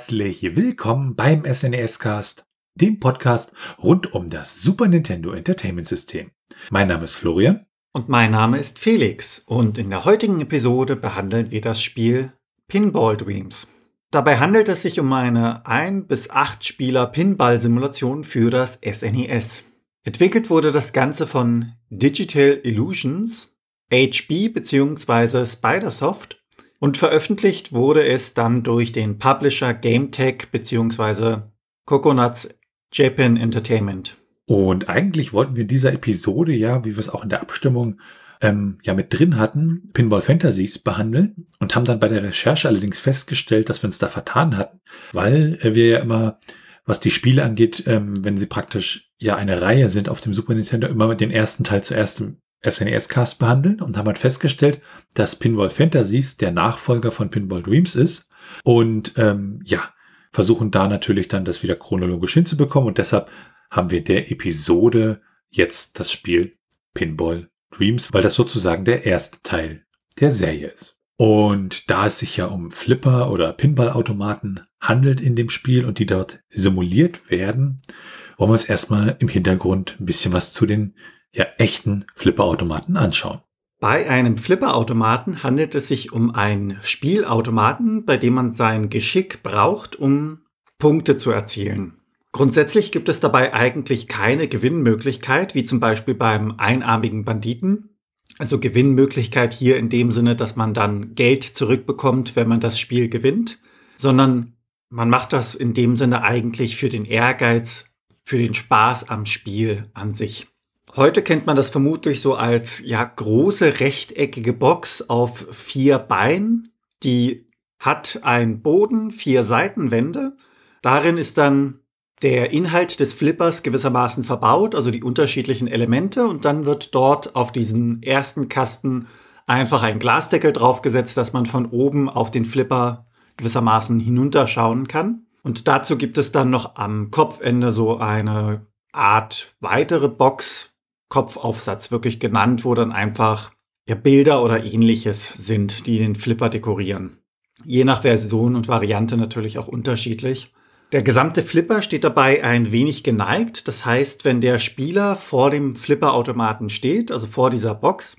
herzlich willkommen beim SNES Cast, dem Podcast rund um das Super Nintendo Entertainment System. Mein Name ist Florian. Und mein Name ist Felix. Und in der heutigen Episode behandeln wir das Spiel Pinball Dreams. Dabei handelt es sich um eine 1 bis 8 Spieler Pinball-Simulation für das SNES. Entwickelt wurde das Ganze von Digital Illusions, HB bzw. Spidersoft und veröffentlicht wurde es dann durch den Publisher GameTech bzw. Coconuts Japan Entertainment. Und eigentlich wollten wir in dieser Episode ja, wie wir es auch in der Abstimmung ähm, ja mit drin hatten, Pinball Fantasies behandeln und haben dann bei der Recherche allerdings festgestellt, dass wir uns da vertan hatten, weil wir ja immer, was die Spiele angeht, ähm, wenn sie praktisch ja eine Reihe sind auf dem Super Nintendo, immer mit den ersten Teil zuerst SNES-Cast behandeln und haben halt festgestellt, dass Pinball Fantasies der Nachfolger von Pinball Dreams ist und ähm, ja, versuchen da natürlich dann das wieder chronologisch hinzubekommen und deshalb haben wir der Episode jetzt das Spiel Pinball Dreams, weil das sozusagen der erste Teil der Serie ist. Und da es sich ja um Flipper oder Pinballautomaten handelt in dem Spiel und die dort simuliert werden, wollen wir uns erstmal im Hintergrund ein bisschen was zu den ja echten Flipperautomaten anschauen. Bei einem Flipperautomaten handelt es sich um einen Spielautomaten, bei dem man sein Geschick braucht, um Punkte zu erzielen. Grundsätzlich gibt es dabei eigentlich keine Gewinnmöglichkeit, wie zum Beispiel beim einarmigen Banditen. Also Gewinnmöglichkeit hier in dem Sinne, dass man dann Geld zurückbekommt, wenn man das Spiel gewinnt, sondern man macht das in dem Sinne eigentlich für den Ehrgeiz, für den Spaß am Spiel an sich. Heute kennt man das vermutlich so als ja große rechteckige Box auf vier Beinen, die hat einen Boden, vier Seitenwände. Darin ist dann der Inhalt des Flippers gewissermaßen verbaut, also die unterschiedlichen Elemente, und dann wird dort auf diesen ersten Kasten einfach ein Glasdeckel draufgesetzt, dass man von oben auf den Flipper gewissermaßen hinunterschauen kann. Und dazu gibt es dann noch am Kopfende so eine Art weitere Box, Kopfaufsatz wirklich genannt, wo dann einfach ja, Bilder oder ähnliches sind, die den Flipper dekorieren. Je nach Version und Variante natürlich auch unterschiedlich. Der gesamte Flipper steht dabei ein wenig geneigt. Das heißt, wenn der Spieler vor dem Flipperautomaten steht, also vor dieser Box,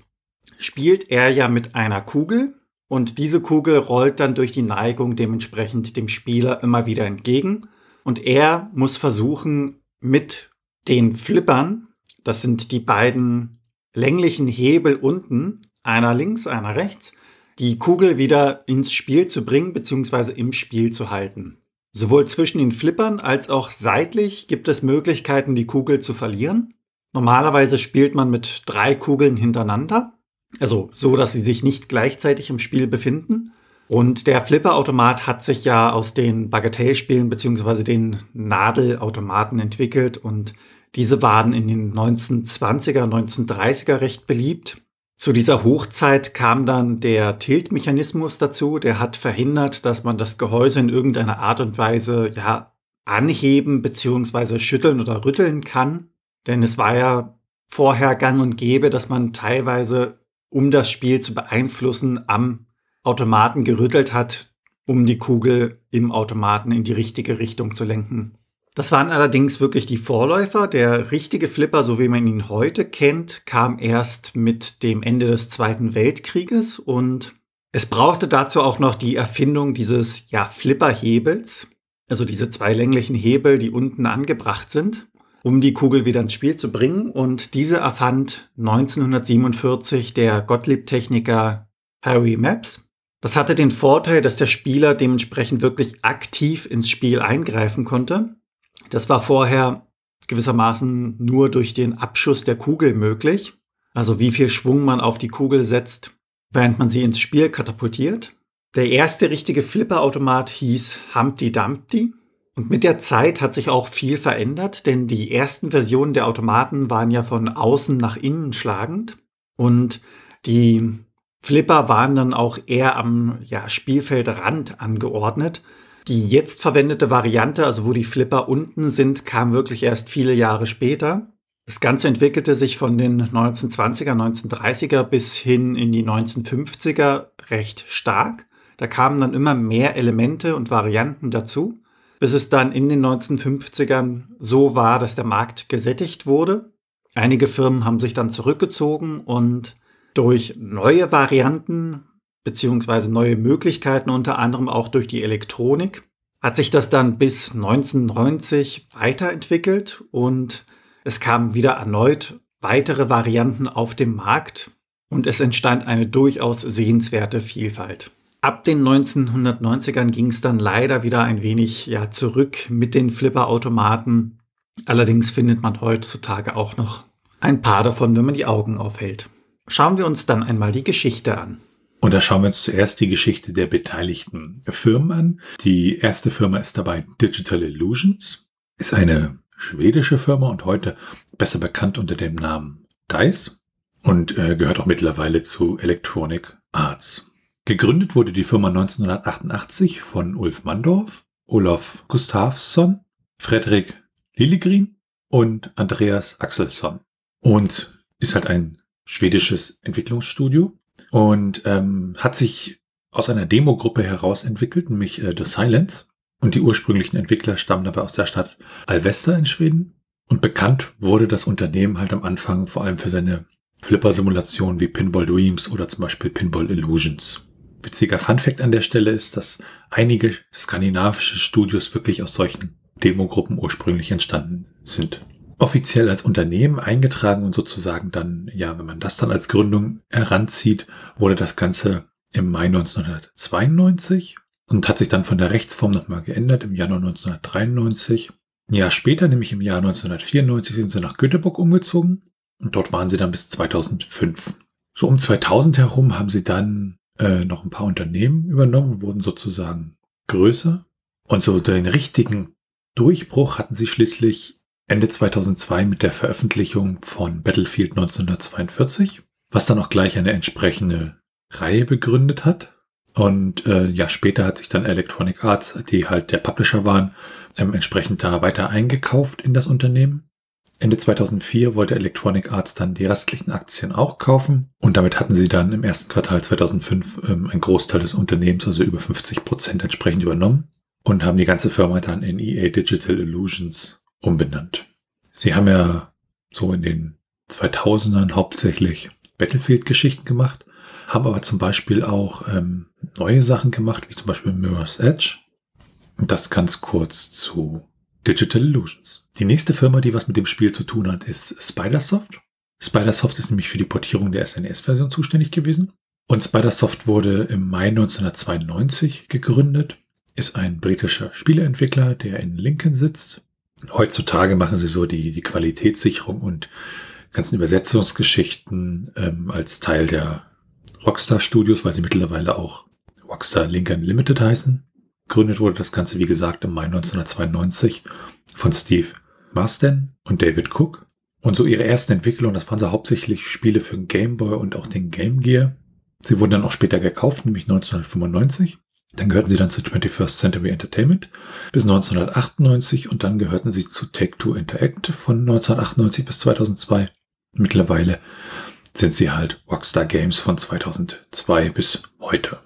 spielt er ja mit einer Kugel und diese Kugel rollt dann durch die Neigung dementsprechend dem Spieler immer wieder entgegen und er muss versuchen, mit den Flippern, das sind die beiden länglichen Hebel unten, einer links, einer rechts, die Kugel wieder ins Spiel zu bringen bzw. im Spiel zu halten. Sowohl zwischen den Flippern als auch seitlich gibt es Möglichkeiten, die Kugel zu verlieren. Normalerweise spielt man mit drei Kugeln hintereinander, also so, dass sie sich nicht gleichzeitig im Spiel befinden. Und der Flipperautomat hat sich ja aus den Bagatellspielen bzw. den Nadelautomaten entwickelt und diese waren in den 1920er, 1930er recht beliebt. Zu dieser Hochzeit kam dann der Tiltmechanismus dazu, der hat verhindert, dass man das Gehäuse in irgendeiner Art und Weise ja anheben bzw. schütteln oder rütteln kann. Denn es war ja vorher gang und gäbe, dass man teilweise, um das Spiel zu beeinflussen, am Automaten gerüttelt hat, um die Kugel im Automaten in die richtige Richtung zu lenken. Das waren allerdings wirklich die Vorläufer. Der richtige Flipper, so wie man ihn heute kennt, kam erst mit dem Ende des Zweiten Weltkrieges und es brauchte dazu auch noch die Erfindung dieses ja, Flipperhebels, also diese zwei länglichen Hebel, die unten angebracht sind, um die Kugel wieder ins Spiel zu bringen. Und diese erfand 1947 der Gottlieb-Techniker Harry Maps. Das hatte den Vorteil, dass der Spieler dementsprechend wirklich aktiv ins Spiel eingreifen konnte. Das war vorher gewissermaßen nur durch den Abschuss der Kugel möglich. Also wie viel Schwung man auf die Kugel setzt, während man sie ins Spiel katapultiert. Der erste richtige Flipperautomat hieß Humpty Dumpty. Und mit der Zeit hat sich auch viel verändert, denn die ersten Versionen der Automaten waren ja von außen nach innen schlagend. Und die Flipper waren dann auch eher am ja, Spielfeldrand angeordnet. Die jetzt verwendete Variante, also wo die Flipper unten sind, kam wirklich erst viele Jahre später. Das Ganze entwickelte sich von den 1920er, 1930er bis hin in die 1950er recht stark. Da kamen dann immer mehr Elemente und Varianten dazu, bis es dann in den 1950ern so war, dass der Markt gesättigt wurde. Einige Firmen haben sich dann zurückgezogen und durch neue Varianten beziehungsweise neue Möglichkeiten, unter anderem auch durch die Elektronik, hat sich das dann bis 1990 weiterentwickelt und es kamen wieder erneut weitere Varianten auf dem Markt und es entstand eine durchaus sehenswerte Vielfalt. Ab den 1990ern ging es dann leider wieder ein wenig ja, zurück mit den Flipperautomaten. Allerdings findet man heutzutage auch noch ein paar davon, wenn man die Augen aufhält. Schauen wir uns dann einmal die Geschichte an. Und da schauen wir uns zuerst die Geschichte der beteiligten Firmen an. Die erste Firma ist dabei Digital Illusions, ist eine schwedische Firma und heute besser bekannt unter dem Namen DICE und äh, gehört auch mittlerweile zu Electronic Arts. Gegründet wurde die Firma 1988 von Ulf Mandorf, Olaf Gustafsson, Fredrik Lilligren und Andreas Axelsson. Und ist halt ein schwedisches Entwicklungsstudio und ähm, hat sich aus einer Demogruppe heraus entwickelt, nämlich äh, The Silence. Und die ursprünglichen Entwickler stammen dabei aus der Stadt Alvesta in Schweden. Und bekannt wurde das Unternehmen halt am Anfang vor allem für seine Flipper-Simulationen wie Pinball Dreams oder zum Beispiel Pinball Illusions. Witziger Funfact an der Stelle ist, dass einige skandinavische Studios wirklich aus solchen Demogruppen ursprünglich entstanden sind offiziell als Unternehmen eingetragen und sozusagen dann, ja, wenn man das dann als Gründung heranzieht, wurde das Ganze im Mai 1992 und hat sich dann von der Rechtsform nochmal geändert im Januar 1993. Ein Jahr später, nämlich im Jahr 1994, sind sie nach Göteborg umgezogen und dort waren sie dann bis 2005. So um 2000 herum haben sie dann äh, noch ein paar Unternehmen übernommen wurden sozusagen größer. Und so den richtigen Durchbruch hatten sie schließlich Ende 2002 mit der Veröffentlichung von Battlefield 1942, was dann auch gleich eine entsprechende Reihe begründet hat. Und äh, ja, später hat sich dann Electronic Arts, die halt der Publisher waren, ähm, entsprechend da weiter eingekauft in das Unternehmen. Ende 2004 wollte Electronic Arts dann die restlichen Aktien auch kaufen und damit hatten sie dann im ersten Quartal 2005 ähm, einen Großteil des Unternehmens, also über 50 Prozent entsprechend übernommen und haben die ganze Firma dann in EA Digital Illusions umbenannt. Sie haben ja so in den 2000ern hauptsächlich Battlefield-Geschichten gemacht, haben aber zum Beispiel auch ähm, neue Sachen gemacht, wie zum Beispiel Mirror's Edge. Und das ganz kurz zu Digital Illusions. Die nächste Firma, die was mit dem Spiel zu tun hat, ist Spidersoft. Spidersoft ist nämlich für die Portierung der SNES-Version zuständig gewesen. Und Spidersoft wurde im Mai 1992 gegründet, ist ein britischer Spieleentwickler, der in Lincoln sitzt heutzutage machen sie so die, die Qualitätssicherung und ganzen Übersetzungsgeschichten ähm, als Teil der Rockstar Studios, weil sie mittlerweile auch Rockstar Lincoln Limited heißen. Gegründet wurde das Ganze, wie gesagt, im Mai 1992 von Steve Marsden und David Cook. Und so ihre ersten Entwicklungen, das waren so hauptsächlich Spiele für Game Boy und auch den Game Gear. Sie wurden dann auch später gekauft, nämlich 1995. Dann gehörten sie dann zu 21st Century Entertainment bis 1998 und dann gehörten sie zu Take-Two Interactive von 1998 bis 2002. Mittlerweile sind sie halt Rockstar Games von 2002 bis heute.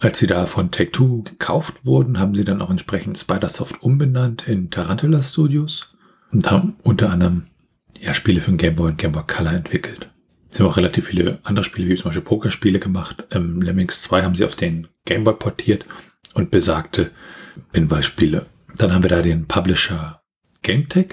Als sie da von Take-Two gekauft wurden, haben sie dann auch entsprechend Spidersoft umbenannt in Tarantula Studios und haben unter anderem ja, Spiele für den Game Boy und Game Boy Color entwickelt. Sie haben auch relativ viele andere Spiele, wie zum Beispiel Pokerspiele gemacht. Ähm, Lemmings 2 haben sie auf den Gameboy portiert und besagte Pinballspiele. Dann haben wir da den Publisher GameTech.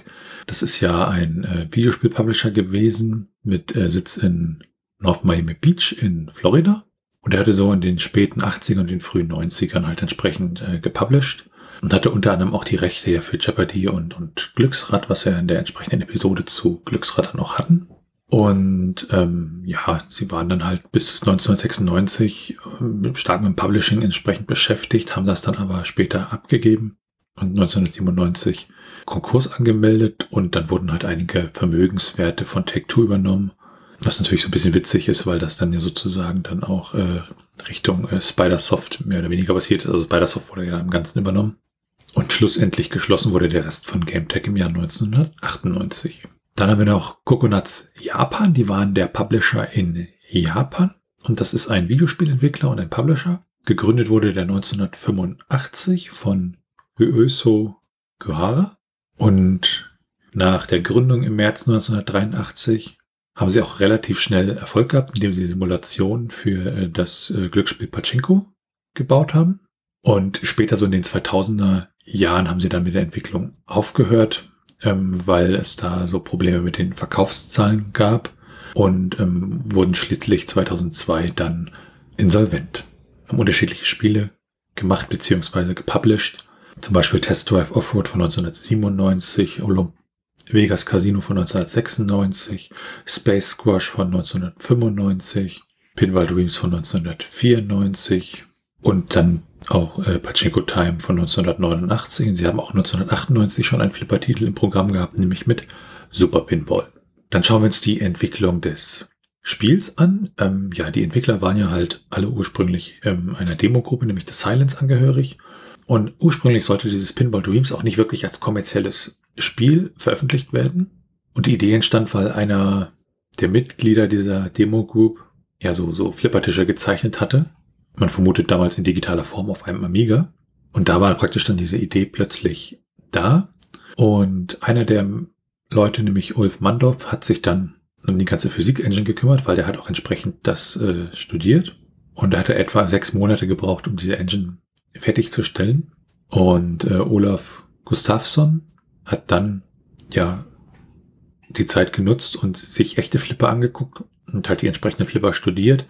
Das ist ja ein äh, Videospiel-Publisher gewesen mit äh, Sitz in North Miami Beach in Florida. Und er hatte so in den späten 80ern und den frühen 90ern halt entsprechend äh, gepublished und hatte unter anderem auch die Rechte ja für Jeopardy und, und Glücksrad, was wir in der entsprechenden Episode zu Glücksrad dann auch hatten. Und ähm, ja, sie waren dann halt bis 1996 äh, stark mit dem Publishing entsprechend beschäftigt, haben das dann aber später abgegeben und 1997 Konkurs angemeldet und dann wurden halt einige Vermögenswerte von Tech2 übernommen. Was natürlich so ein bisschen witzig ist, weil das dann ja sozusagen dann auch äh, Richtung äh, Spidersoft mehr oder weniger passiert ist. Also Spidersoft wurde ja im Ganzen übernommen. Und schlussendlich geschlossen wurde der Rest von GameTech im Jahr 1998. Dann haben wir noch Coconuts Japan. Die waren der Publisher in Japan. Und das ist ein Videospielentwickler und ein Publisher. Gegründet wurde der 1985 von Ueso Kuhara und nach der Gründung im März 1983 haben sie auch relativ schnell Erfolg gehabt, indem sie Simulationen für äh, das äh, Glücksspiel Pachinko gebaut haben. Und später, so in den 2000er Jahren, haben sie dann mit der Entwicklung aufgehört, ähm, weil es da so Probleme mit den Verkaufszahlen gab und ähm, wurden schließlich 2002 dann insolvent. Haben unterschiedliche Spiele gemacht bzw. gepublished. Zum Beispiel Test Drive Offroad von 1997, Olymp Vegas Casino von 1996, Space Squash von 1995, Pinball Dreams von 1994 und dann auch äh, Pachinko Time von 1989. Und sie haben auch 1998 schon einen Flipper-Titel im Programm gehabt, nämlich mit Super Pinball. Dann schauen wir uns die Entwicklung des Spiels an. Ähm, ja, die Entwickler waren ja halt alle ursprünglich ähm, einer Demogruppe, nämlich The Silence, angehörig. Und ursprünglich sollte dieses Pinball Dreams auch nicht wirklich als kommerzielles Spiel veröffentlicht werden. Und die Idee entstand, weil einer der Mitglieder dieser Demo Group ja so, so Flippertische gezeichnet hatte. Man vermutet damals in digitaler Form auf einem Amiga. Und da war praktisch dann diese Idee plötzlich da. Und einer der Leute, nämlich Ulf Mandorf, hat sich dann um die ganze Physik-Engine gekümmert, weil der hat auch entsprechend das äh, studiert. Und er hatte etwa sechs Monate gebraucht, um diese Engine fertigzustellen. Und äh, Olaf Gustafsson hat dann ja die Zeit genutzt und sich echte Flipper angeguckt und hat die entsprechenden Flipper studiert,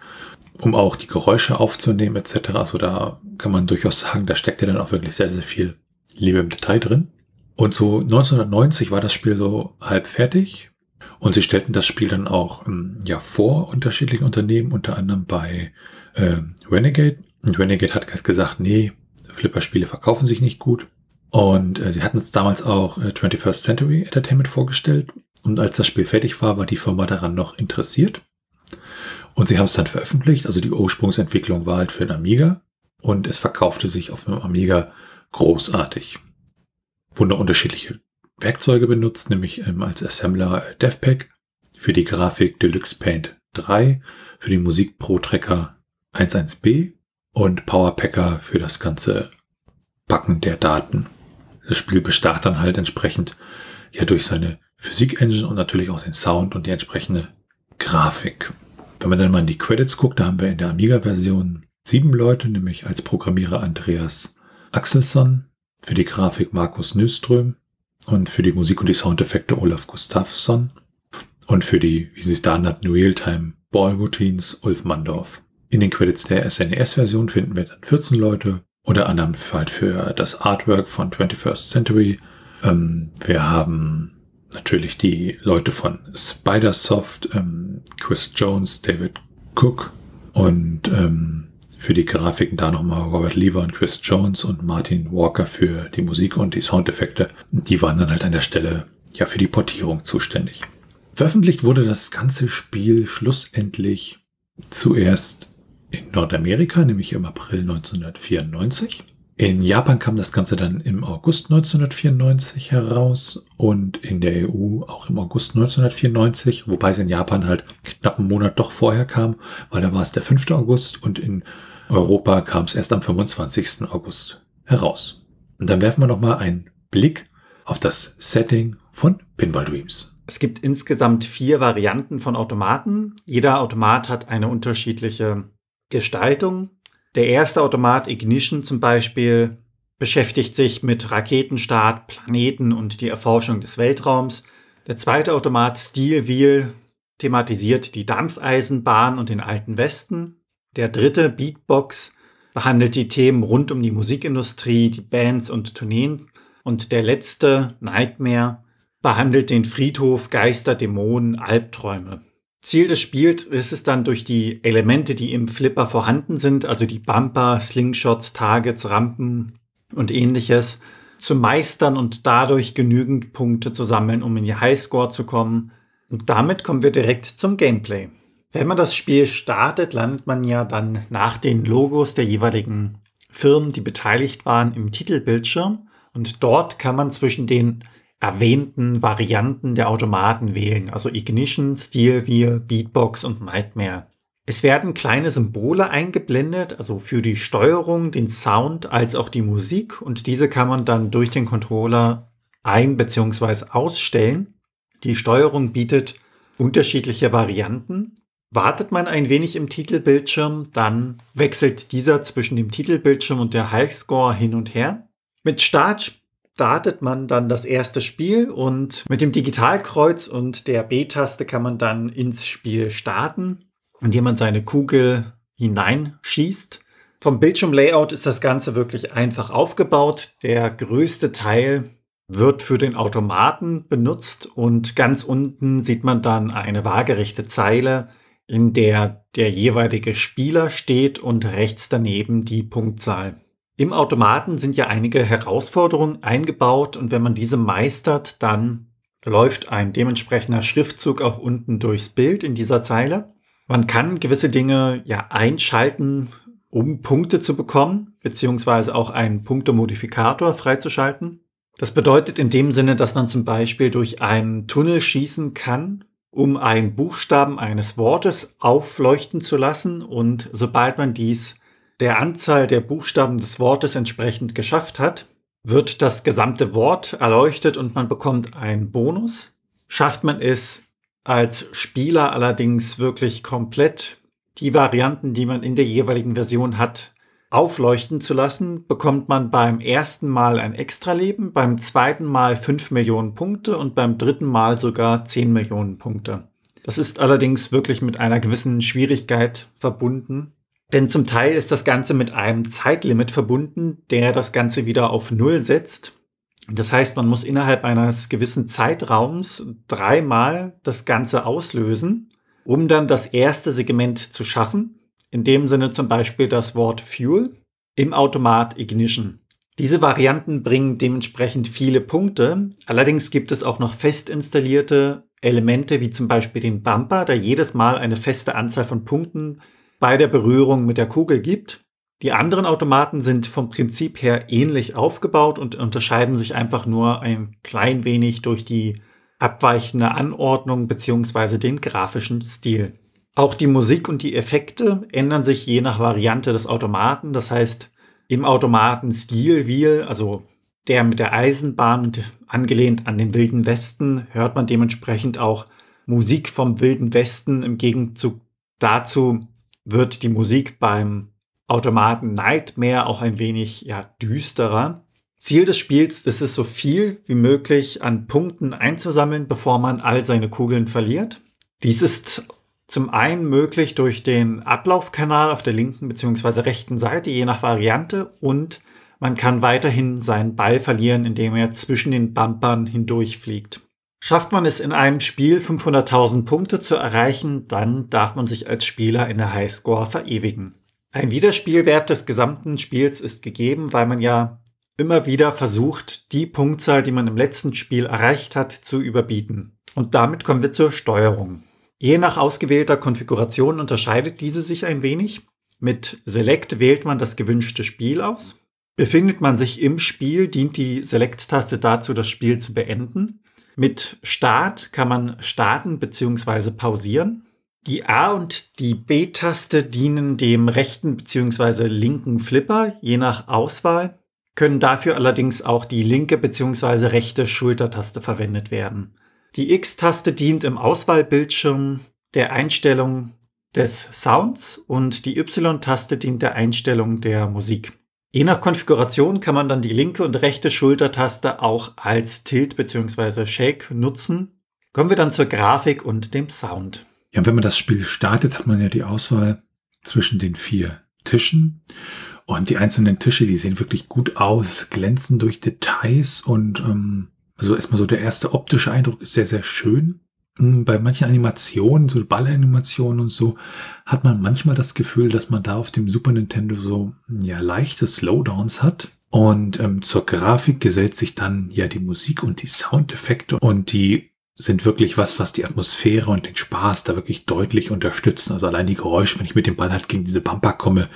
um auch die Geräusche aufzunehmen etc. Also da kann man durchaus sagen, da steckt ja dann auch wirklich sehr, sehr viel Liebe im Detail drin. Und so 1990 war das Spiel so halb fertig und sie stellten das Spiel dann auch ähm, ja vor unterschiedlichen Unternehmen, unter anderem bei äh, Renegade. Und Renegade hat gesagt, nee, Flipper-Spiele verkaufen sich nicht gut. Und äh, sie hatten es damals auch äh, 21st Century Entertainment vorgestellt. Und als das Spiel fertig war, war die Firma daran noch interessiert. Und sie haben es dann veröffentlicht. Also die Ursprungsentwicklung war halt für ein Amiga. Und es verkaufte sich auf einem Amiga großartig. Wurden unterschiedliche Werkzeuge benutzt, nämlich ähm, als Assembler DevPack, für die Grafik Deluxe Paint 3, für die Musik Pro Tracker 11b und Powerpacker für das ganze Backen der Daten. Das Spiel bestach dann halt entsprechend ja durch seine Physik-Engine und natürlich auch den Sound und die entsprechende Grafik. Wenn man dann mal in die Credits guckt, da haben wir in der Amiga-Version sieben Leute, nämlich als Programmierer Andreas Axelsson, für die Grafik Markus Nyström und für die Musik und die Soundeffekte Olaf Gustafsson und für die, wie sie es da nannten, Realtime Ball Routines Ulf Mandorf. In den Credits der SNES-Version finden wir dann 14 Leute, unter anderem halt für das Artwork von 21st Century. Ähm, wir haben natürlich die Leute von Spidersoft, ähm, Chris Jones, David Cook und ähm, für die Grafiken da nochmal Robert Lever und Chris Jones und Martin Walker für die Musik und die Soundeffekte. Die waren dann halt an der Stelle ja für die Portierung zuständig. Veröffentlicht wurde das ganze Spiel schlussendlich zuerst in Nordamerika, nämlich im April 1994. In Japan kam das Ganze dann im August 1994 heraus und in der EU auch im August 1994, wobei es in Japan halt knapp einen Monat doch vorher kam, weil da war es der 5. August und in Europa kam es erst am 25. August heraus. Und dann werfen wir nochmal einen Blick auf das Setting von Pinball Dreams. Es gibt insgesamt vier Varianten von Automaten. Jeder Automat hat eine unterschiedliche Gestaltung. Der erste Automat Ignition zum Beispiel beschäftigt sich mit Raketenstart, Planeten und die Erforschung des Weltraums. Der zweite Automat Steel Wheel thematisiert die Dampfeisenbahn und den alten Westen. Der dritte Beatbox behandelt die Themen rund um die Musikindustrie, die Bands und Tourneen. Und der letzte Nightmare behandelt den Friedhof, Geister, Dämonen, Albträume. Ziel des Spiels ist es dann durch die Elemente, die im Flipper vorhanden sind, also die Bumper, Slingshots, Targets, Rampen und ähnliches, zu meistern und dadurch genügend Punkte zu sammeln, um in die Highscore zu kommen. Und damit kommen wir direkt zum Gameplay. Wenn man das Spiel startet, landet man ja dann nach den Logos der jeweiligen Firmen, die beteiligt waren, im Titelbildschirm. Und dort kann man zwischen den erwähnten Varianten der Automaten wählen, also Ignition, Steel Wheel, Beatbox und Nightmare. Es werden kleine Symbole eingeblendet, also für die Steuerung, den Sound als auch die Musik und diese kann man dann durch den Controller ein- bzw. ausstellen. Die Steuerung bietet unterschiedliche Varianten. Wartet man ein wenig im Titelbildschirm, dann wechselt dieser zwischen dem Titelbildschirm und der Highscore hin und her. Mit Start startet man dann das erste Spiel und mit dem Digitalkreuz und der B-Taste kann man dann ins Spiel starten, indem man seine Kugel hineinschießt. Vom Bildschirmlayout ist das Ganze wirklich einfach aufgebaut. Der größte Teil wird für den Automaten benutzt und ganz unten sieht man dann eine waagerechte Zeile, in der der jeweilige Spieler steht und rechts daneben die Punktzahl. Im Automaten sind ja einige Herausforderungen eingebaut und wenn man diese meistert, dann läuft ein dementsprechender Schriftzug auch unten durchs Bild in dieser Zeile. Man kann gewisse Dinge ja einschalten, um Punkte zu bekommen, beziehungsweise auch einen Punktemodifikator freizuschalten. Das bedeutet in dem Sinne, dass man zum Beispiel durch einen Tunnel schießen kann, um einen Buchstaben eines Wortes aufleuchten zu lassen und sobald man dies der Anzahl der Buchstaben des Wortes entsprechend geschafft hat, wird das gesamte Wort erleuchtet und man bekommt einen Bonus. Schafft man es als Spieler allerdings wirklich komplett die Varianten, die man in der jeweiligen Version hat, aufleuchten zu lassen, bekommt man beim ersten Mal ein Extraleben, beim zweiten Mal 5 Millionen Punkte und beim dritten Mal sogar 10 Millionen Punkte. Das ist allerdings wirklich mit einer gewissen Schwierigkeit verbunden, denn zum Teil ist das Ganze mit einem Zeitlimit verbunden, der das Ganze wieder auf Null setzt. Das heißt, man muss innerhalb eines gewissen Zeitraums dreimal das Ganze auslösen, um dann das erste Segment zu schaffen. In dem Sinne zum Beispiel das Wort Fuel im Automat Ignition. Diese Varianten bringen dementsprechend viele Punkte. Allerdings gibt es auch noch fest installierte Elemente wie zum Beispiel den Bumper, der jedes Mal eine feste Anzahl von Punkten bei der Berührung mit der Kugel gibt. Die anderen Automaten sind vom Prinzip her ähnlich aufgebaut und unterscheiden sich einfach nur ein klein wenig durch die abweichende Anordnung bzw. den grafischen Stil. Auch die Musik und die Effekte ändern sich je nach Variante des Automaten. Das heißt, im Automaten Steel Wheel, also der mit der Eisenbahn und angelehnt an den Wilden Westen, hört man dementsprechend auch Musik vom Wilden Westen. Im Gegenzug dazu wird die Musik beim Automaten Nightmare auch ein wenig ja, düsterer. Ziel des Spiels ist es, so viel wie möglich an Punkten einzusammeln, bevor man all seine Kugeln verliert. Dies ist zum einen möglich durch den Ablaufkanal auf der linken bzw. rechten Seite, je nach Variante, und man kann weiterhin seinen Ball verlieren, indem er zwischen den Bumpern hindurchfliegt. Schafft man es in einem Spiel 500.000 Punkte zu erreichen, dann darf man sich als Spieler in der Highscore verewigen. Ein Wiederspielwert des gesamten Spiels ist gegeben, weil man ja immer wieder versucht, die Punktzahl, die man im letzten Spiel erreicht hat, zu überbieten. Und damit kommen wir zur Steuerung. Je nach ausgewählter Konfiguration unterscheidet diese sich ein wenig. Mit Select wählt man das gewünschte Spiel aus. Befindet man sich im Spiel, dient die Select-Taste dazu, das Spiel zu beenden. Mit Start kann man starten bzw. pausieren. Die A- und die B-Taste dienen dem rechten bzw. linken Flipper, je nach Auswahl, können dafür allerdings auch die linke bzw. rechte Schultertaste verwendet werden. Die X-Taste dient im Auswahlbildschirm der Einstellung des Sounds und die Y-Taste dient der Einstellung der Musik. Je nach Konfiguration kann man dann die linke und rechte Schultertaste auch als Tilt bzw. Shake nutzen. Kommen wir dann zur Grafik und dem Sound. Ja, wenn man das Spiel startet, hat man ja die Auswahl zwischen den vier Tischen. Und die einzelnen Tische, die sehen wirklich gut aus, glänzen durch Details und ähm, also erstmal so der erste optische Eindruck ist sehr, sehr schön. Hm, bei manchen Animationen, so Ballanimationen und so, hat man manchmal das Gefühl, dass man da auf dem Super Nintendo so ja leichte Slowdowns hat. Und ähm, zur Grafik gesellt sich dann ja die Musik und die Soundeffekte und die sind wirklich was, was die Atmosphäre und den Spaß da wirklich deutlich unterstützen. Also allein die Geräusche, wenn ich mit dem Ball halt gegen diese Bumper komme,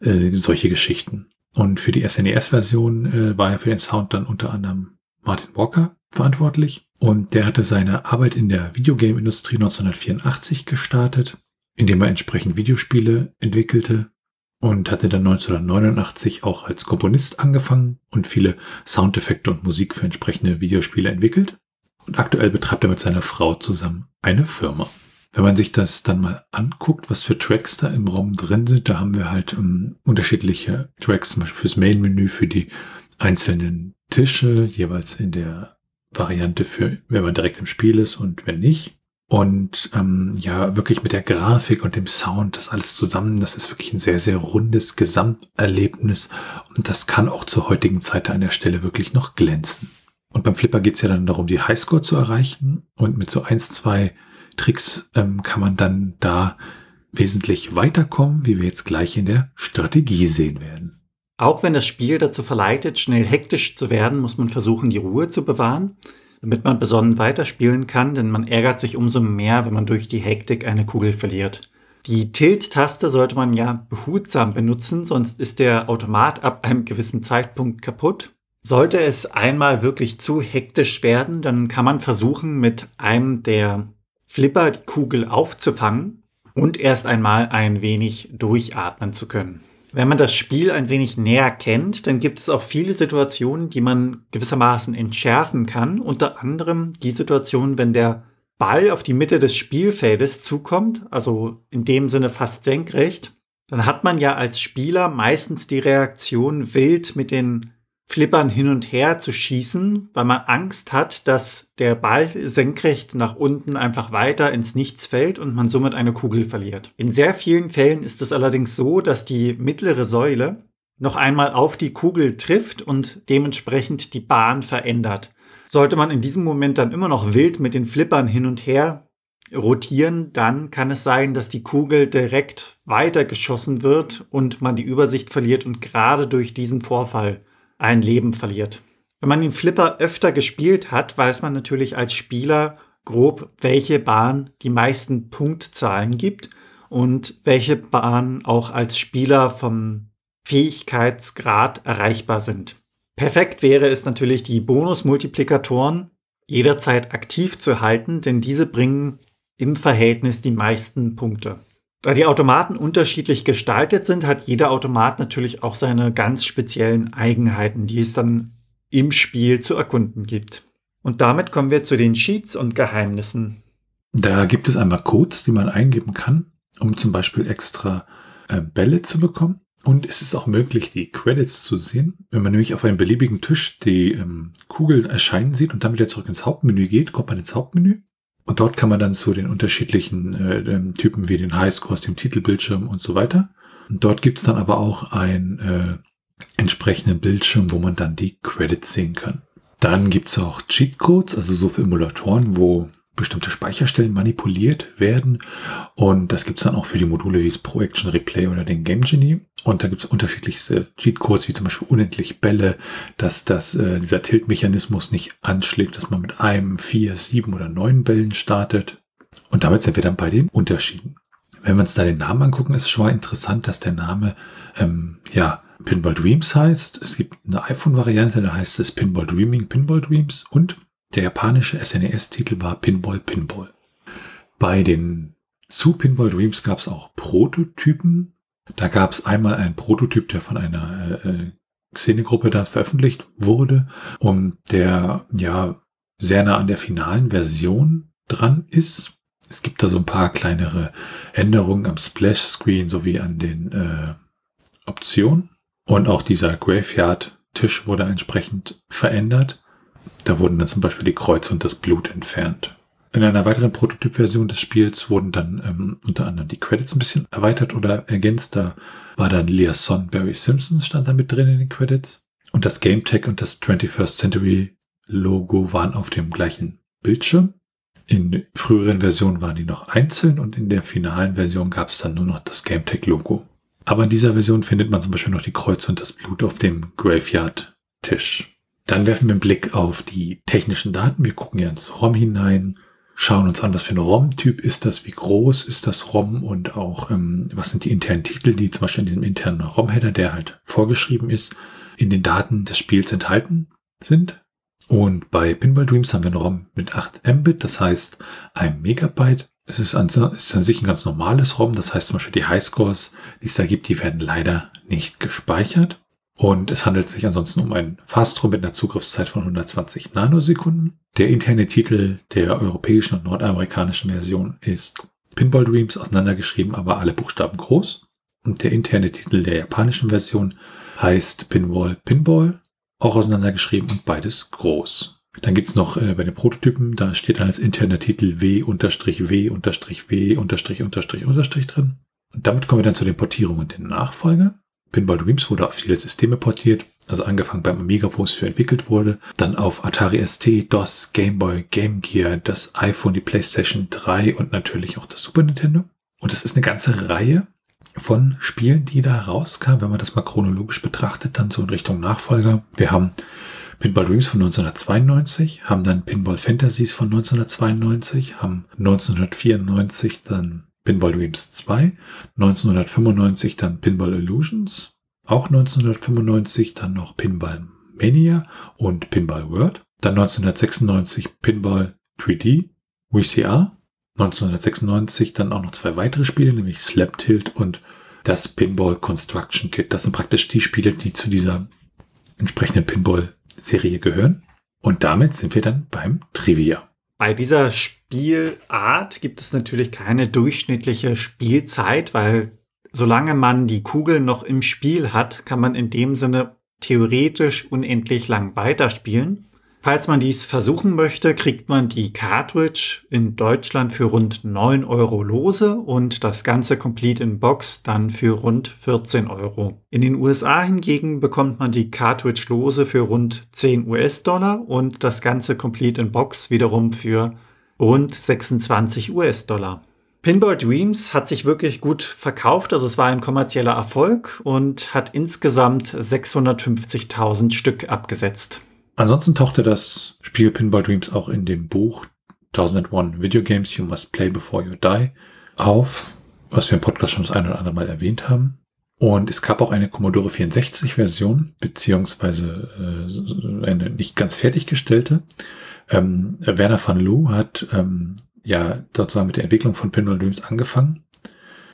äh, solche Geschichten. Und für die SNES-Version äh, war ja für den Sound dann unter anderem Martin Walker verantwortlich. Und der hatte seine Arbeit in der Videogame-Industrie 1984 gestartet. in dem er entsprechend Videospiele entwickelte und hatte dann 1989 auch als Komponist angefangen und viele Soundeffekte und Musik für entsprechende Videospiele entwickelt. Und aktuell betreibt er mit seiner Frau zusammen eine Firma. Wenn man sich das dann mal anguckt, was für Tracks da im Raum drin sind, da haben wir halt um, ähm, unterschiedliche Tracks, zum Beispiel fürs Main-Menü, für die einzelnen Tische, jeweils in der Variante für, wenn man direkt im Spiel ist und wenn nicht. Und ähm, ja, wirklich mit der Grafik und dem Sound, das alles zusammen, das ist wirklich ein sehr, sehr rundes Gesamterlebnis. Und das kann auch zur heutigen Zeit an der Stelle wirklich noch glänzen. Und beim Flipper geht es ja dann darum, die Highscore zu erreichen. Und mit so eins, zwei Tricks ähm, kann man dann da wesentlich weiterkommen, wie wir jetzt gleich in der Strategie sehen werden. Auch wenn das Spiel dazu verleitet, schnell hektisch zu werden, muss man versuchen, die Ruhe zu bewahren, damit man besonnen weiterspielen kann, denn man ärgert sich umso mehr, wenn man durch die Hektik eine Kugel verliert. Die Tilt-Taste sollte man ja behutsam benutzen, sonst ist der Automat ab einem gewissen Zeitpunkt kaputt. Sollte es einmal wirklich zu hektisch werden, dann kann man versuchen, mit einem der Flipper die Kugel aufzufangen und erst einmal ein wenig durchatmen zu können. Wenn man das Spiel ein wenig näher kennt, dann gibt es auch viele Situationen, die man gewissermaßen entschärfen kann. Unter anderem die Situation, wenn der Ball auf die Mitte des Spielfeldes zukommt, also in dem Sinne fast senkrecht, dann hat man ja als Spieler meistens die Reaktion, wild mit den Flippern hin und her zu schießen, weil man Angst hat, dass der Ball senkrecht nach unten einfach weiter ins Nichts fällt und man somit eine Kugel verliert. In sehr vielen Fällen ist es allerdings so, dass die mittlere Säule noch einmal auf die Kugel trifft und dementsprechend die Bahn verändert. Sollte man in diesem Moment dann immer noch wild mit den Flippern hin und her rotieren, dann kann es sein, dass die Kugel direkt weitergeschossen wird und man die Übersicht verliert und gerade durch diesen Vorfall ein Leben verliert. Wenn man den Flipper öfter gespielt hat, weiß man natürlich als Spieler grob, welche Bahn die meisten Punktzahlen gibt und welche Bahnen auch als Spieler vom Fähigkeitsgrad erreichbar sind. Perfekt wäre es natürlich, die Bonusmultiplikatoren jederzeit aktiv zu halten, denn diese bringen im Verhältnis die meisten Punkte. Da die Automaten unterschiedlich gestaltet sind, hat jeder Automat natürlich auch seine ganz speziellen Eigenheiten, die es dann im Spiel zu erkunden gibt. Und damit kommen wir zu den Cheats und Geheimnissen. Da gibt es einmal Codes, die man eingeben kann, um zum Beispiel extra äh, Bälle zu bekommen. Und es ist auch möglich, die Credits zu sehen. Wenn man nämlich auf einem beliebigen Tisch die ähm, Kugeln erscheinen sieht und dann wieder zurück ins Hauptmenü geht, kommt man ins Hauptmenü und dort kann man dann zu den unterschiedlichen äh, Typen wie den Highscores, dem Titelbildschirm und so weiter. Und dort gibt's dann aber auch einen äh, entsprechenden Bildschirm, wo man dann die Credits sehen kann. Dann gibt's auch Cheatcodes, also so für Emulatoren, wo bestimmte Speicherstellen manipuliert werden. Und das gibt's dann auch für die Module wie das Pro Action Replay oder den Game Genie. Und da gibt's unterschiedlichste Cheatcodes, wie zum Beispiel unendlich Bälle, dass das, äh, dieser Tilt-Mechanismus nicht anschlägt, dass man mit einem, vier, sieben oder neun Bällen startet. Und damit sind wir dann bei den Unterschieden. Wenn wir uns da den Namen angucken, ist es schon mal interessant, dass der Name ähm, ja Pinball Dreams heißt. Es gibt eine iPhone-Variante, da heißt es Pinball Dreaming, Pinball Dreams und der japanische SNES-Titel war Pinball Pinball. Bei den zu Pinball Dreams gab es auch Prototypen. Da gab es einmal einen Prototyp, der von einer äh, Szenegruppe da veröffentlicht wurde und der ja sehr nah an der finalen Version dran ist. Es gibt da so ein paar kleinere Änderungen am Splash-Screen sowie an den äh, Optionen. Und auch dieser Graveyard-Tisch wurde entsprechend verändert. Da wurden dann zum Beispiel die Kreuze und das Blut entfernt. In einer weiteren Prototypversion des Spiels wurden dann ähm, unter anderem die Credits ein bisschen erweitert oder ergänzt. Da war dann Liaison Barry Simpson stand da mit drin in den Credits. Und das GameTech und das 21st Century Logo waren auf dem gleichen Bildschirm. In früheren Versionen waren die noch einzeln und in der finalen Version gab es dann nur noch das GameTech Logo. Aber in dieser Version findet man zum Beispiel noch die Kreuze und das Blut auf dem Graveyard-Tisch. Dann werfen wir einen Blick auf die technischen Daten. Wir gucken ja ins ROM hinein, schauen uns an, was für ein ROM-Typ ist das, wie groß ist das ROM und auch, ähm, was sind die internen Titel, die zum Beispiel in diesem internen ROM-Header, der halt vorgeschrieben ist, in den Daten des Spiels enthalten sind. Und bei Pinball Dreams haben wir einen ROM mit 8 Mbit, das heißt ein Megabyte. Es ist an, ist an sich ein ganz normales ROM. Das heißt zum Beispiel die Highscores, die es da gibt, die werden leider nicht gespeichert. Und es handelt sich ansonsten um ein Fast-ROM mit einer Zugriffszeit von 120 Nanosekunden. Der interne Titel der europäischen und nordamerikanischen Version ist Pinball Dreams, auseinandergeschrieben, aber alle Buchstaben groß. Und der interne Titel der japanischen Version heißt Pinball Pinball, auch auseinandergeschrieben und beides groß. Dann gibt's noch äh, bei den Prototypen, da steht dann als interner Titel W-W-W-W drin. Und damit kommen wir dann zu den Portierungen und den Nachfolger. Pinball Dreams wurde auf viele Systeme portiert, also angefangen beim Amiga, wo es für entwickelt wurde, dann auf Atari ST, DOS, Game Boy, Game Gear, das iPhone, die PlayStation 3 und natürlich auch das Super Nintendo. Und es ist eine ganze Reihe von Spielen, die da rauskamen, wenn man das mal chronologisch betrachtet, dann so in Richtung Nachfolger. Wir haben Pinball Dreams von 1992, haben dann Pinball Fantasies von 1992, haben 1994 dann Pinball Dreams 2, 1995 dann Pinball Illusions, auch 1995 dann noch Pinball Mania und Pinball World, dann 1996 Pinball 3D, VCR, 1996 dann auch noch zwei weitere Spiele, nämlich Slap Tilt und das Pinball Construction Kit. Das sind praktisch die Spiele, die zu dieser entsprechenden Pinball-Serie gehören. Und damit sind wir dann beim Trivia. Bei dieser Spielart gibt es natürlich keine durchschnittliche Spielzeit, weil solange man die Kugel noch im Spiel hat, kann man in dem Sinne theoretisch unendlich lang weiterspielen. Falls man dies versuchen möchte, kriegt man die Cartridge in Deutschland für rund 9 Euro lose und das Ganze Complete in Box dann für rund 14 Euro. In den USA hingegen bekommt man die Cartridge lose für rund 10 US-Dollar und das Ganze Complete in Box wiederum für rund 26 US-Dollar. Pinball Dreams hat sich wirklich gut verkauft, also es war ein kommerzieller Erfolg und hat insgesamt 650.000 Stück abgesetzt. Ansonsten tauchte das Spiel Pinball Dreams auch in dem Buch 1001 Video Games You Must Play Before You Die auf, was wir im Podcast schon das eine oder andere Mal erwähnt haben. Und es gab auch eine Commodore 64 Version, beziehungsweise äh, eine nicht ganz fertiggestellte. Ähm, Werner van Loo hat ähm, ja sozusagen mit der Entwicklung von Pinball Dreams angefangen.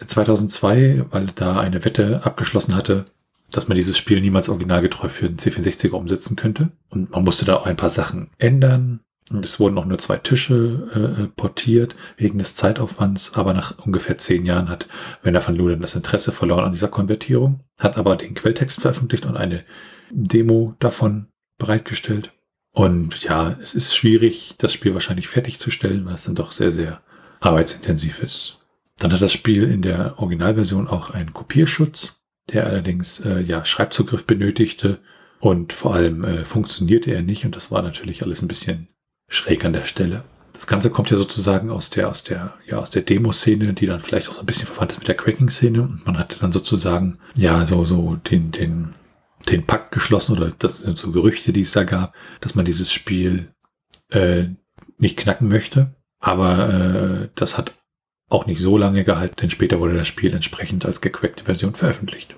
2002, weil er da eine Wette abgeschlossen hatte, dass man dieses Spiel niemals originalgetreu für den C64er umsetzen könnte. Und man musste da auch ein paar Sachen ändern. Und es wurden noch nur zwei Tische äh, portiert wegen des Zeitaufwands, aber nach ungefähr zehn Jahren hat Werner van Luden das Interesse verloren an dieser Konvertierung, hat aber den Quelltext veröffentlicht und eine Demo davon bereitgestellt. Und ja, es ist schwierig, das Spiel wahrscheinlich fertigzustellen, weil es dann doch sehr, sehr arbeitsintensiv ist. Dann hat das Spiel in der Originalversion auch einen Kopierschutz der allerdings äh, ja Schreibzugriff benötigte und vor allem äh, funktionierte er nicht und das war natürlich alles ein bisschen schräg an der Stelle. Das Ganze kommt ja sozusagen aus der aus der ja aus der Demo-Szene, die dann vielleicht auch so ein bisschen verwandt ist mit der Cracking-Szene und man hatte dann sozusagen ja so so den den den Pakt geschlossen oder das sind so Gerüchte, die es da gab, dass man dieses Spiel äh, nicht knacken möchte. Aber äh, das hat auch nicht so lange gehalten, denn später wurde das Spiel entsprechend als gecrackte Version veröffentlicht.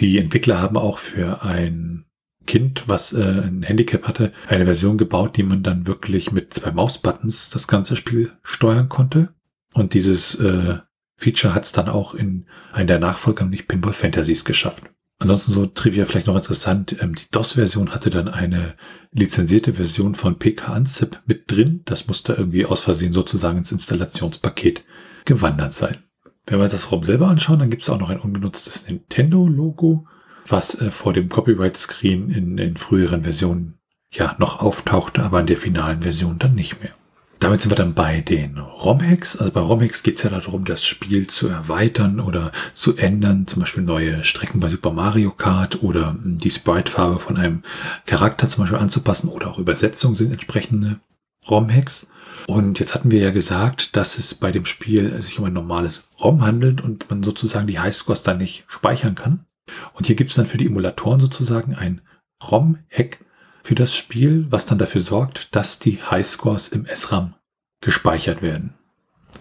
Die Entwickler haben auch für ein Kind, was äh, ein Handicap hatte, eine Version gebaut, die man dann wirklich mit zwei Mausbuttons das ganze Spiel steuern konnte. Und dieses äh, Feature hat es dann auch in einen der Nachfolger, nämlich Pinball Fantasies, geschafft. Ansonsten so Trivia vielleicht noch interessant, ähm, die DOS-Version hatte dann eine lizenzierte Version von PK-Anzip mit drin. Das musste irgendwie aus Versehen sozusagen ins Installationspaket gewandert sein. Wenn wir das ROM selber anschauen, dann gibt es auch noch ein ungenutztes Nintendo-Logo, was äh, vor dem Copyright-Screen in, in früheren Versionen ja noch auftauchte, aber in der finalen Version dann nicht mehr. Damit sind wir dann bei den ROM-Hacks. Also bei ROM-Hacks geht es ja darum, das Spiel zu erweitern oder zu ändern. Zum Beispiel neue Strecken bei Super Mario Kart oder die Sprite-Farbe von einem Charakter zum Beispiel anzupassen oder auch Übersetzungen sind entsprechende ROM-Hacks. Und jetzt hatten wir ja gesagt, dass es bei dem Spiel sich um ein normales ROM handelt und man sozusagen die Highscores da nicht speichern kann. Und hier gibt es dann für die Emulatoren sozusagen ein ROM-Hack für das Spiel, was dann dafür sorgt, dass die Highscores im SRAM gespeichert werden.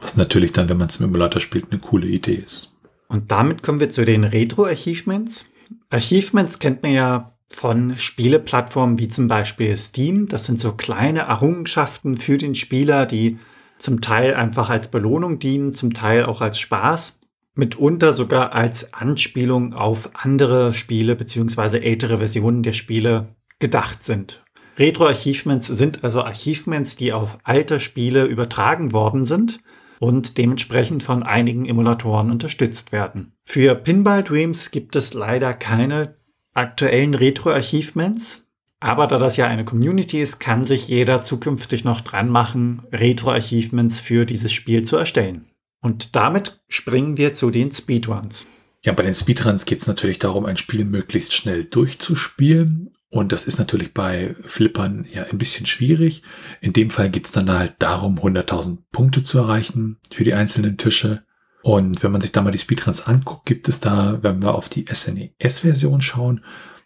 Was natürlich dann, wenn man es im Emulator spielt, eine coole Idee ist. Und damit kommen wir zu den Retro-Achievements. Achievements kennt man ja von Spieleplattformen wie zum Beispiel Steam. Das sind so kleine Errungenschaften für den Spieler, die zum Teil einfach als Belohnung dienen, zum Teil auch als Spaß, mitunter sogar als Anspielung auf andere Spiele beziehungsweise ältere Versionen der Spiele gedacht sind. Retro-Achievements sind also Achievements, die auf alte Spiele übertragen worden sind und dementsprechend von einigen Emulatoren unterstützt werden. Für Pinball Dreams gibt es leider keine aktuellen Retro-Achievements, aber da das ja eine Community ist, kann sich jeder zukünftig noch dran machen, Retro-Achievements für dieses Spiel zu erstellen. Und damit springen wir zu den Speedruns. Ja, bei den Speedruns geht es natürlich darum, ein Spiel möglichst schnell durchzuspielen. Und das ist natürlich bei Flippern ja ein bisschen schwierig. In dem Fall geht es dann halt darum, 100.000 Punkte zu erreichen für die einzelnen Tische. Und wenn man sich da mal die Speedruns anguckt, gibt es da, wenn wir auf die SNES-Version schauen,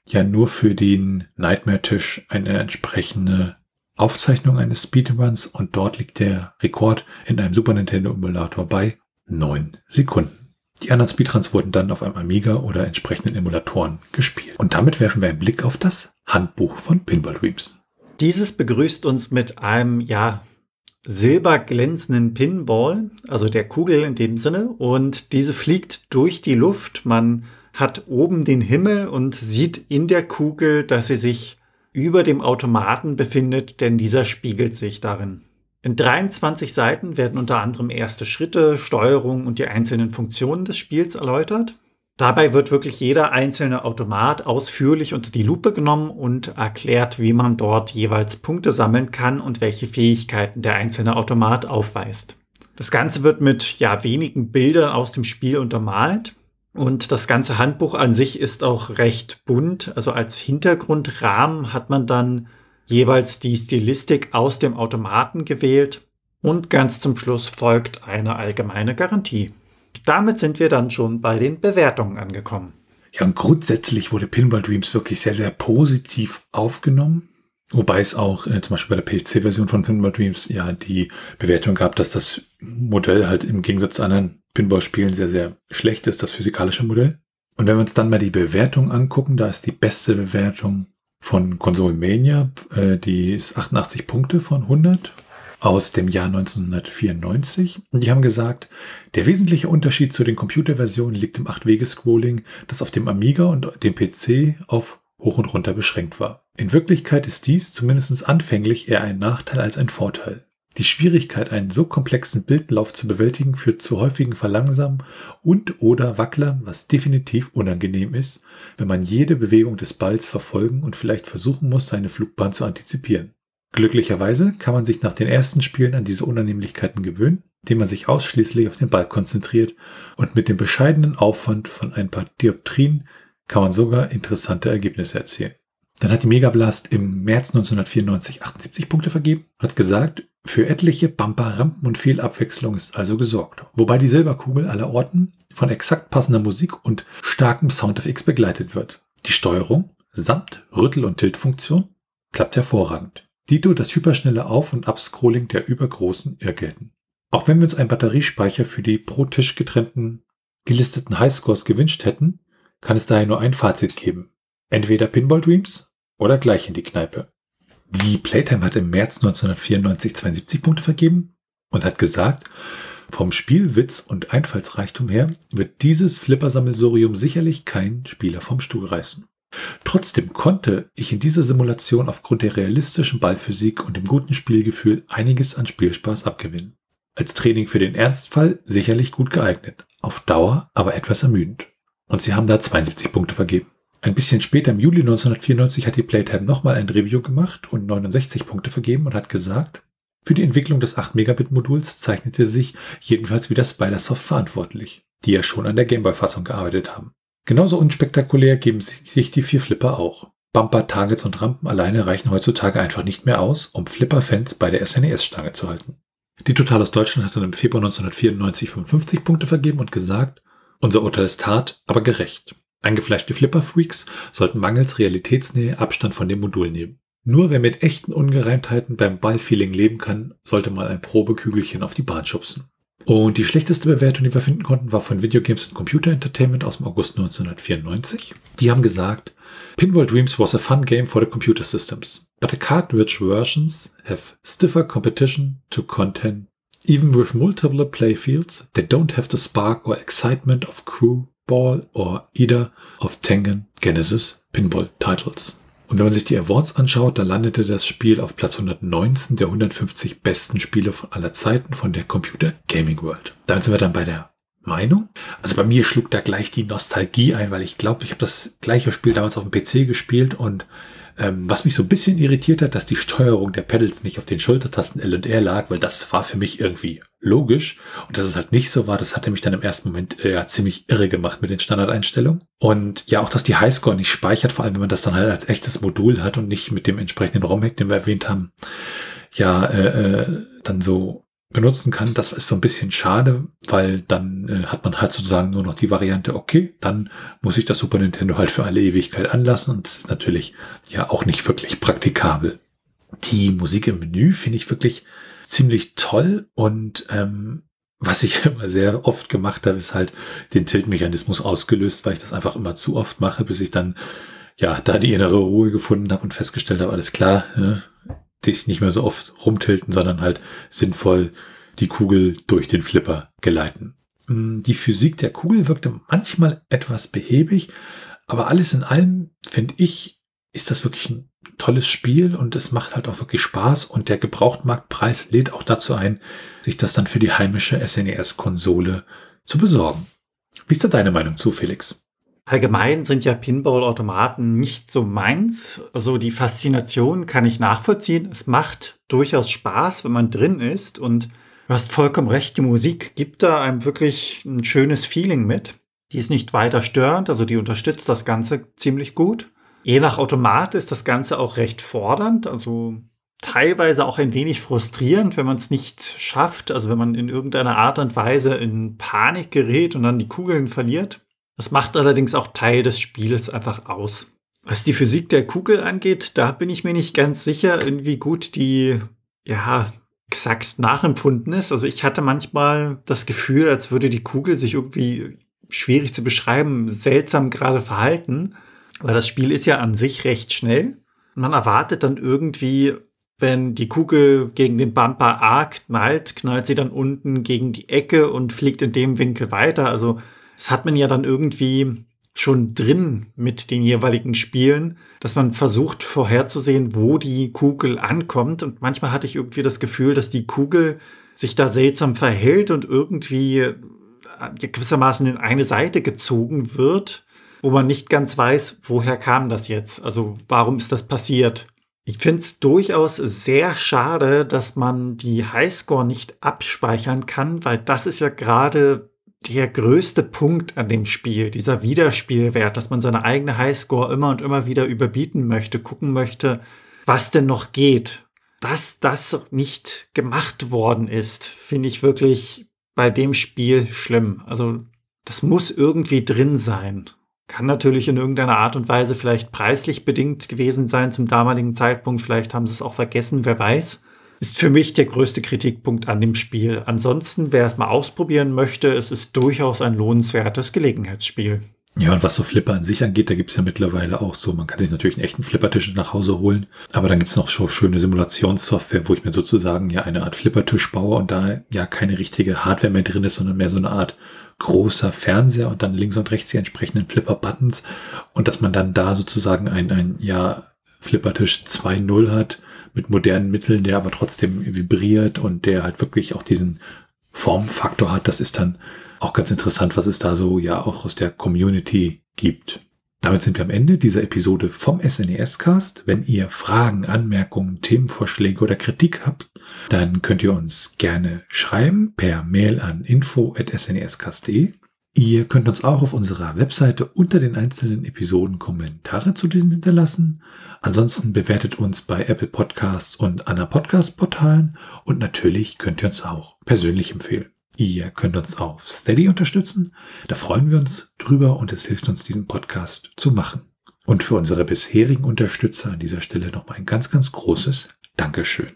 ja nur für den Nightmare-Tisch eine entsprechende Aufzeichnung eines Speedruns und dort liegt der Rekord in einem Super Nintendo Emulator bei neun Sekunden. Die anderen Speedruns wurden dann auf einem Amiga oder entsprechenden Emulatoren gespielt. Und damit werfen wir einen Blick auf das Handbuch von Pinball Dreams. Dieses begrüßt uns mit einem, ja, silberglänzenden Pinball, also der Kugel in dem Sinne, und diese fliegt durch die Luft. Man hat oben den Himmel und sieht in der Kugel, dass sie sich über dem Automaten befindet, denn dieser spiegelt sich darin. In 23 Seiten werden unter anderem erste Schritte, Steuerung und die einzelnen Funktionen des Spiels erläutert. Dabei wird wirklich jeder einzelne Automat ausführlich unter die Lupe genommen und erklärt, wie man dort jeweils Punkte sammeln kann und welche Fähigkeiten der einzelne Automat aufweist. Das Ganze wird mit ja wenigen Bildern aus dem Spiel untermalt und das ganze Handbuch an sich ist auch recht bunt. Also als Hintergrundrahmen hat man dann jeweils die Stilistik aus dem Automaten gewählt. Und ganz zum Schluss folgt eine allgemeine Garantie. Damit sind wir dann schon bei den Bewertungen angekommen. Ja, und grundsätzlich wurde Pinball Dreams wirklich sehr, sehr positiv aufgenommen. Wobei es auch äh, zum Beispiel bei der PC-Version von Pinball Dreams ja die Bewertung gab, dass das Modell halt im Gegensatz zu anderen Pinball-Spielen sehr, sehr schlecht ist, das physikalische Modell. Und wenn wir uns dann mal die Bewertung angucken, da ist die beste Bewertung von Consolmania, äh, die ist 88 Punkte von 100 aus dem Jahr 1994. Und die haben gesagt, der wesentliche Unterschied zu den Computerversionen liegt im 8-Wege-Scrolling, das auf dem Amiga und dem PC auf hoch und runter beschränkt war. In Wirklichkeit ist dies zumindest anfänglich eher ein Nachteil als ein Vorteil. Die Schwierigkeit, einen so komplexen Bildlauf zu bewältigen, führt zu häufigen Verlangsamen und oder Wacklern, was definitiv unangenehm ist, wenn man jede Bewegung des Balls verfolgen und vielleicht versuchen muss, seine Flugbahn zu antizipieren. Glücklicherweise kann man sich nach den ersten Spielen an diese Unannehmlichkeiten gewöhnen, indem man sich ausschließlich auf den Ball konzentriert und mit dem bescheidenen Aufwand von ein paar Dioptrien kann man sogar interessante Ergebnisse erzielen. Dann hat die Megablast im März 1994 78 Punkte vergeben und hat gesagt, für etliche Bumper, Rampen und viel Abwechslung ist also gesorgt. Wobei die Silberkugel aller Orten von exakt passender Musik und starkem Soundeffects begleitet wird. Die Steuerung samt Rüttel- und Tiltfunktion klappt hervorragend. Dito das hyperschnelle Auf- und Abscrolling der übergroßen Irrgärten. Auch wenn wir uns einen Batteriespeicher für die pro Tisch getrennten gelisteten Highscores gewünscht hätten, kann es daher nur ein Fazit geben. Entweder Pinball Dreams oder gleich in die Kneipe. Die Playtime hat im März 1994 72 Punkte vergeben und hat gesagt, vom Spielwitz und Einfallsreichtum her wird dieses Flippersammelsurium sicherlich kein Spieler vom Stuhl reißen. Trotzdem konnte ich in dieser Simulation aufgrund der realistischen Ballphysik und dem guten Spielgefühl einiges an Spielspaß abgewinnen. Als Training für den Ernstfall sicherlich gut geeignet, auf Dauer aber etwas ermüdend. Und sie haben da 72 Punkte vergeben. Ein bisschen später, im Juli 1994, hat die Playtime nochmal ein Review gemacht und 69 Punkte vergeben und hat gesagt, für die Entwicklung des 8-Megabit-Moduls zeichnete sich jedenfalls wieder Spidersoft verantwortlich, die ja schon an der Gameboy-Fassung gearbeitet haben. Genauso unspektakulär geben sich die vier Flipper auch. Bumper, Targets und Rampen alleine reichen heutzutage einfach nicht mehr aus, um Flipper-Fans bei der SNES-Stange zu halten. Die Total aus Deutschland hat dann im Februar 1994 55 Punkte vergeben und gesagt, unser Urteil ist hart, aber gerecht. Eingefleischte Flipper-Freaks sollten mangels Realitätsnähe Abstand von dem Modul nehmen. Nur wer mit echten Ungereimtheiten beim Ballfeeling leben kann, sollte mal ein Probekügelchen auf die Bahn schubsen. Und die schlechteste Bewertung, die wir finden konnten, war von Video Games and Computer Entertainment aus dem August 1994. Die haben gesagt, Pinball Dreams was a fun game for the computer systems, but the cartridge versions have stiffer competition to contend Even with multiple playfields, they don't have the spark or excitement of Crew, Ball or either of Tengen Genesis Pinball Titles. Und wenn man sich die Awards anschaut, dann landete das Spiel auf Platz 119 der 150 besten Spiele von aller Zeiten von der Computer Gaming World. Damit sind wir dann bei der Meinung. Also bei mir schlug da gleich die Nostalgie ein, weil ich glaube, ich habe das gleiche Spiel damals auf dem PC gespielt und ähm, was mich so ein bisschen irritiert hat, dass die Steuerung der Pedals nicht auf den Schultertasten L und R lag, weil das war für mich irgendwie logisch. Und dass es halt nicht so war, das hatte mich dann im ersten Moment äh, ziemlich irre gemacht mit den Standardeinstellungen. Und ja, auch, dass die Highscore nicht speichert, vor allem wenn man das dann halt als echtes Modul hat und nicht mit dem entsprechenden ROM-Hack, den wir erwähnt haben, ja, äh, äh, dann so benutzen kann. Das ist so ein bisschen schade, weil dann äh, hat man halt sozusagen nur noch die Variante, okay, dann muss ich das Super Nintendo halt für alle Ewigkeit anlassen und das ist natürlich ja auch nicht wirklich praktikabel. Die Musik im Menü finde ich wirklich ziemlich toll und ähm, was ich immer sehr oft gemacht habe, ist halt den Tilt-Mechanismus ausgelöst, weil ich das einfach immer zu oft mache, bis ich dann ja da die innere Ruhe gefunden habe und festgestellt habe, alles klar, ne? Dich nicht mehr so oft rumtilten, sondern halt sinnvoll die Kugel durch den Flipper geleiten. Mm, die Physik der Kugel wirkte manchmal etwas behäbig, aber alles in allem finde ich, ist das wirklich ein tolles Spiel und es macht halt auch wirklich Spaß und der Gebrauchtmarktpreis lädt auch dazu ein, sich das dann für die heimische SNES-Konsole zu besorgen. Wie ist da deine Meinung zu, Felix? Allgemein sind ja Pinball-Automaten nicht so meins. Also die Faszination kann ich nachvollziehen. Es macht durchaus Spaß, wenn man drin ist. Und du hast vollkommen recht, die Musik gibt da einem wirklich ein schönes Feeling mit. Die ist nicht weiter störend, also die unterstützt das Ganze ziemlich gut. Je nach Automat ist das Ganze auch recht fordernd, also teilweise auch ein wenig frustrierend, wenn man es nicht schafft, also wenn man in irgendeiner Art und Weise in Panik gerät und dann die Kugeln verliert. Das macht allerdings auch Teil des Spieles einfach aus. Was die Physik der Kugel angeht, da bin ich mir nicht ganz sicher, wie gut die, ja, exakt nachempfunden ist. Also ich hatte manchmal das Gefühl, als würde die Kugel sich irgendwie schwierig zu beschreiben, seltsam gerade verhalten, weil das Spiel ist ja an sich recht schnell. Man erwartet dann irgendwie, wenn die Kugel gegen den Bumper A knallt, knallt sie dann unten gegen die Ecke und fliegt in dem Winkel weiter. Also das hat man ja dann irgendwie schon drin mit den jeweiligen Spielen, dass man versucht vorherzusehen, wo die Kugel ankommt. Und manchmal hatte ich irgendwie das Gefühl, dass die Kugel sich da seltsam verhält und irgendwie äh, gewissermaßen in eine Seite gezogen wird, wo man nicht ganz weiß, woher kam das jetzt? Also warum ist das passiert? Ich finde es durchaus sehr schade, dass man die Highscore nicht abspeichern kann, weil das ist ja gerade der größte Punkt an dem Spiel, dieser Wiederspielwert, dass man seine eigene Highscore immer und immer wieder überbieten möchte, gucken möchte, was denn noch geht. Dass das nicht gemacht worden ist, finde ich wirklich bei dem Spiel schlimm. Also das muss irgendwie drin sein. Kann natürlich in irgendeiner Art und Weise vielleicht preislich bedingt gewesen sein zum damaligen Zeitpunkt. Vielleicht haben sie es auch vergessen, wer weiß ist für mich der größte Kritikpunkt an dem Spiel. Ansonsten, wer es mal ausprobieren möchte, es ist durchaus ein lohnenswertes Gelegenheitsspiel. Ja, und was so Flipper an sich angeht, da gibt's ja mittlerweile auch so, man kann sich natürlich einen echten Flippertisch nach Hause holen, aber dann gibt's noch so schöne Simulationssoftware, wo ich mir sozusagen ja eine Art Flippertisch baue und da ja keine richtige Hardware mehr drin ist, sondern mehr so eine Art großer Fernseher und dann links und rechts die entsprechenden Flipper-Buttons und dass man dann da sozusagen ein, ein ja, Flippertisch 2.0 hat, mit modernen Mitteln, der aber trotzdem vibriert und der halt wirklich auch diesen Formfaktor hat. Das ist dann auch ganz interessant, was es da so ja auch aus der Community gibt. Damit sind wir am Ende dieser Episode vom SNES Cast. Wenn ihr Fragen, Anmerkungen, Themenvorschläge oder Kritik habt, dann könnt ihr uns gerne schreiben per Mail an info@snescast.de. Ihr könnt uns auch auf unserer Webseite unter den einzelnen Episoden Kommentare zu diesen hinterlassen. Ansonsten bewertet uns bei Apple Podcasts und anderen Podcast-Portalen und natürlich könnt ihr uns auch persönlich empfehlen. Ihr könnt uns auf Steady unterstützen. Da freuen wir uns drüber und es hilft uns, diesen Podcast zu machen. Und für unsere bisherigen Unterstützer an dieser Stelle nochmal ein ganz, ganz großes Dankeschön.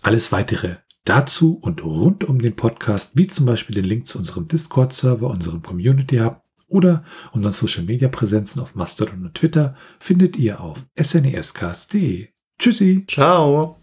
Alles weitere Dazu und rund um den Podcast, wie zum Beispiel den Link zu unserem Discord-Server, unserem Community Hub oder unseren Social Media Präsenzen auf Mastodon und Twitter, findet ihr auf snescast.de. Tschüssi. Ciao.